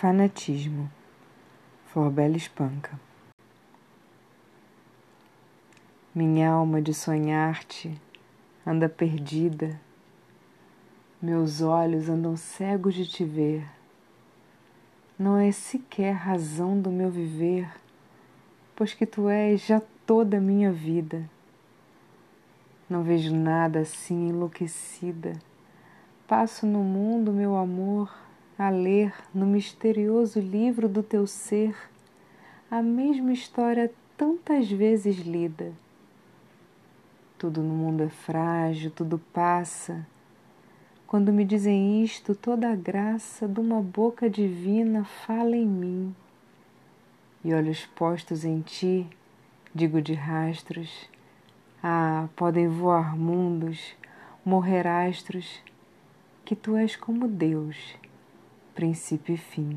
Fanatismo Florbela Espanca Minha alma de sonhar-te anda perdida, meus olhos andam cegos de te ver. Não é sequer razão do meu viver, pois que tu és já toda a minha vida. Não vejo nada assim enlouquecida. Passo no mundo, meu amor, a ler no misterioso livro do teu ser a mesma história tantas vezes lida. Tudo no mundo é frágil, tudo passa. Quando me dizem isto, toda a graça de uma boca divina fala em mim. E olhos postos em ti, digo de rastros, ah, podem voar mundos, morrer astros, que tu és como Deus princípio e fim.